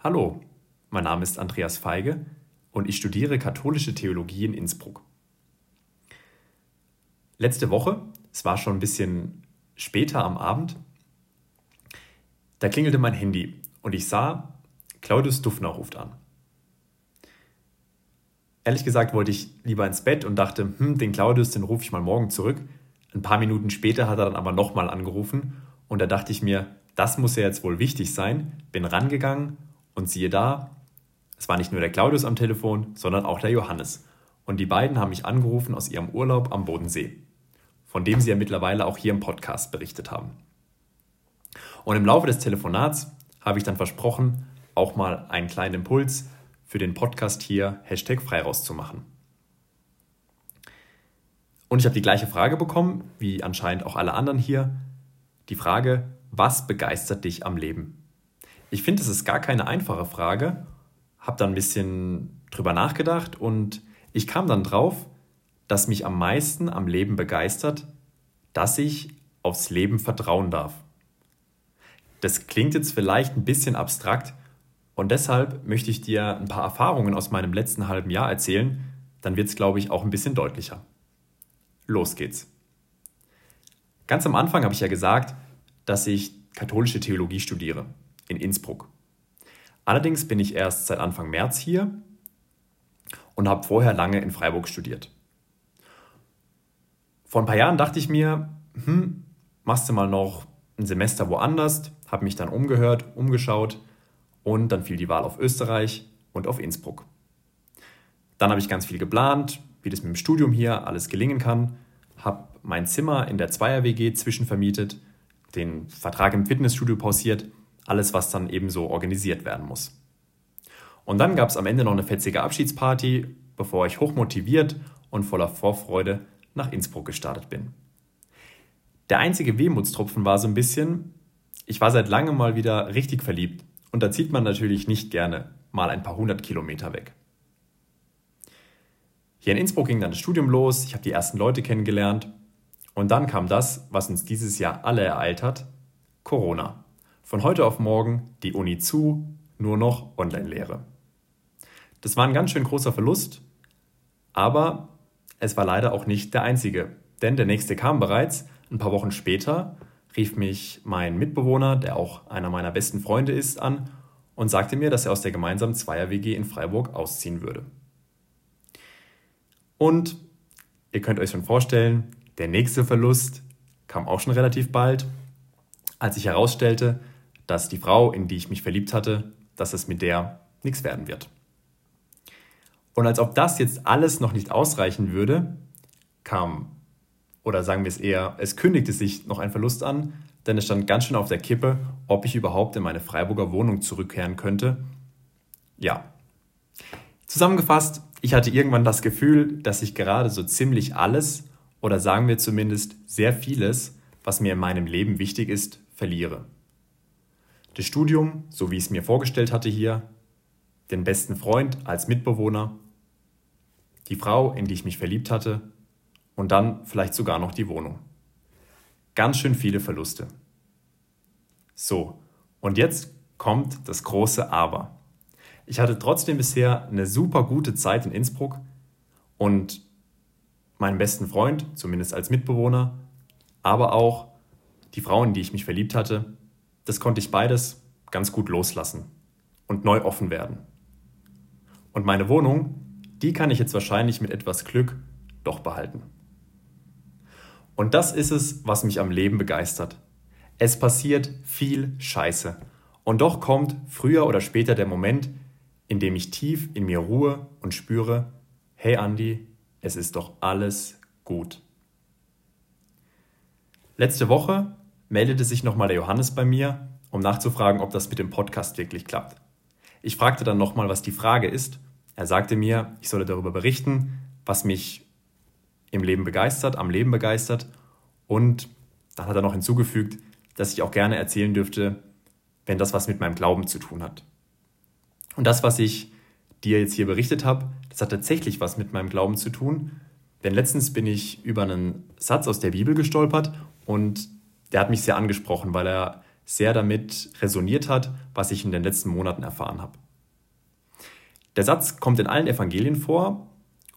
Hallo, mein Name ist Andreas Feige und ich studiere katholische Theologie in Innsbruck. Letzte Woche, es war schon ein bisschen später am Abend, da klingelte mein Handy und ich sah, Claudius Dufner ruft an. Ehrlich gesagt wollte ich lieber ins Bett und dachte, hm, den Claudius, den rufe ich mal morgen zurück. Ein paar Minuten später hat er dann aber nochmal angerufen und da dachte ich mir, das muss ja jetzt wohl wichtig sein. Bin rangegangen und siehe da, es war nicht nur der Claudius am Telefon, sondern auch der Johannes. Und die beiden haben mich angerufen aus ihrem Urlaub am Bodensee, von dem sie ja mittlerweile auch hier im Podcast berichtet haben. Und im Laufe des Telefonats habe ich dann versprochen, auch mal einen kleinen Impuls für den Podcast hier Hashtag frei rauszumachen. Und ich habe die gleiche Frage bekommen, wie anscheinend auch alle anderen hier. Die Frage, was begeistert dich am Leben? Ich finde, es ist gar keine einfache Frage, habe dann ein bisschen drüber nachgedacht und ich kam dann drauf, dass mich am meisten am Leben begeistert, dass ich aufs Leben vertrauen darf. Das klingt jetzt vielleicht ein bisschen abstrakt und deshalb möchte ich dir ein paar Erfahrungen aus meinem letzten halben Jahr erzählen, dann wird es, glaube ich, auch ein bisschen deutlicher. Los geht's. Ganz am Anfang habe ich ja gesagt, dass ich katholische Theologie studiere in Innsbruck. Allerdings bin ich erst seit Anfang März hier und habe vorher lange in Freiburg studiert. Vor ein paar Jahren dachte ich mir, hm, machst du mal noch ein Semester woanders, habe mich dann umgehört, umgeschaut und dann fiel die Wahl auf Österreich und auf Innsbruck. Dann habe ich ganz viel geplant, wie das mit dem Studium hier alles gelingen kann, habe mein Zimmer in der Zweier-WG zwischenvermietet, den Vertrag im Fitnessstudio pausiert alles, was dann eben so organisiert werden muss. Und dann gab es am Ende noch eine fetzige Abschiedsparty, bevor ich hochmotiviert und voller Vorfreude nach Innsbruck gestartet bin. Der einzige Wehmutstropfen war so ein bisschen, ich war seit langem mal wieder richtig verliebt und da zieht man natürlich nicht gerne mal ein paar hundert Kilometer weg. Hier in Innsbruck ging dann das Studium los, ich habe die ersten Leute kennengelernt und dann kam das, was uns dieses Jahr alle ereilt hat, Corona. Von heute auf morgen die Uni zu, nur noch Online-Lehre. Das war ein ganz schön großer Verlust, aber es war leider auch nicht der einzige, denn der nächste kam bereits. Ein paar Wochen später rief mich mein Mitbewohner, der auch einer meiner besten Freunde ist, an und sagte mir, dass er aus der gemeinsamen Zweier-WG in Freiburg ausziehen würde. Und ihr könnt euch schon vorstellen, der nächste Verlust kam auch schon relativ bald, als sich herausstellte, dass die Frau, in die ich mich verliebt hatte, dass es mit der nichts werden wird. Und als ob das jetzt alles noch nicht ausreichen würde, kam, oder sagen wir es eher, es kündigte sich noch ein Verlust an, denn es stand ganz schön auf der Kippe, ob ich überhaupt in meine Freiburger Wohnung zurückkehren könnte. Ja. Zusammengefasst, ich hatte irgendwann das Gefühl, dass ich gerade so ziemlich alles, oder sagen wir zumindest sehr vieles, was mir in meinem Leben wichtig ist, verliere das Studium, so wie ich es mir vorgestellt hatte hier, den besten Freund als Mitbewohner, die Frau, in die ich mich verliebt hatte und dann vielleicht sogar noch die Wohnung. Ganz schön viele Verluste. So, und jetzt kommt das große Aber. Ich hatte trotzdem bisher eine super gute Zeit in Innsbruck und meinen besten Freund, zumindest als Mitbewohner, aber auch die Frau, in die ich mich verliebt hatte, das konnte ich beides ganz gut loslassen und neu offen werden. Und meine Wohnung, die kann ich jetzt wahrscheinlich mit etwas Glück doch behalten. Und das ist es, was mich am Leben begeistert. Es passiert viel Scheiße. Und doch kommt früher oder später der Moment, in dem ich tief in mir ruhe und spüre, hey Andy, es ist doch alles gut. Letzte Woche meldete sich nochmal der Johannes bei mir, um nachzufragen, ob das mit dem Podcast wirklich klappt. Ich fragte dann nochmal, was die Frage ist. Er sagte mir, ich solle darüber berichten, was mich im Leben begeistert, am Leben begeistert. Und dann hat er noch hinzugefügt, dass ich auch gerne erzählen dürfte, wenn das was mit meinem Glauben zu tun hat. Und das, was ich dir jetzt hier berichtet habe, das hat tatsächlich was mit meinem Glauben zu tun. Denn letztens bin ich über einen Satz aus der Bibel gestolpert und der hat mich sehr angesprochen, weil er sehr damit resoniert hat, was ich in den letzten Monaten erfahren habe. Der Satz kommt in allen Evangelien vor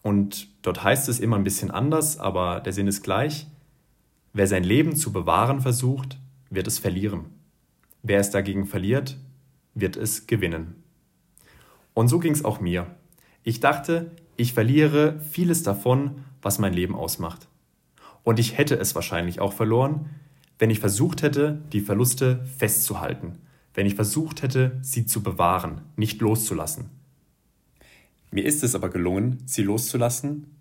und dort heißt es immer ein bisschen anders, aber der Sinn ist gleich. Wer sein Leben zu bewahren versucht, wird es verlieren. Wer es dagegen verliert, wird es gewinnen. Und so ging es auch mir. Ich dachte, ich verliere vieles davon, was mein Leben ausmacht. Und ich hätte es wahrscheinlich auch verloren, wenn ich versucht hätte, die Verluste festzuhalten, wenn ich versucht hätte, sie zu bewahren, nicht loszulassen. Mir ist es aber gelungen, sie loszulassen,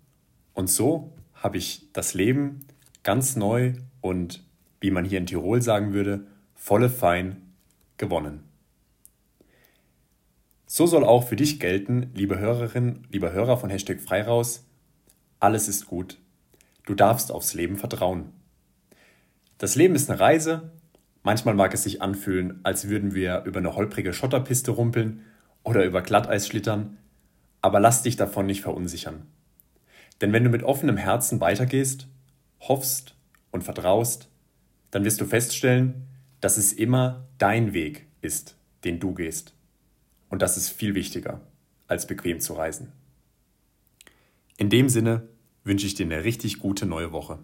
und so habe ich das Leben ganz neu und, wie man hier in Tirol sagen würde, volle Fein gewonnen. So soll auch für dich gelten, liebe Hörerin, lieber Hörer von Hashtag Freiraus, alles ist gut. Du darfst aufs Leben vertrauen. Das Leben ist eine Reise. Manchmal mag es sich anfühlen, als würden wir über eine holprige Schotterpiste rumpeln oder über Glatteis schlittern, aber lass dich davon nicht verunsichern. Denn wenn du mit offenem Herzen weitergehst, hoffst und vertraust, dann wirst du feststellen, dass es immer dein Weg ist, den du gehst. Und das ist viel wichtiger, als bequem zu reisen. In dem Sinne wünsche ich dir eine richtig gute neue Woche.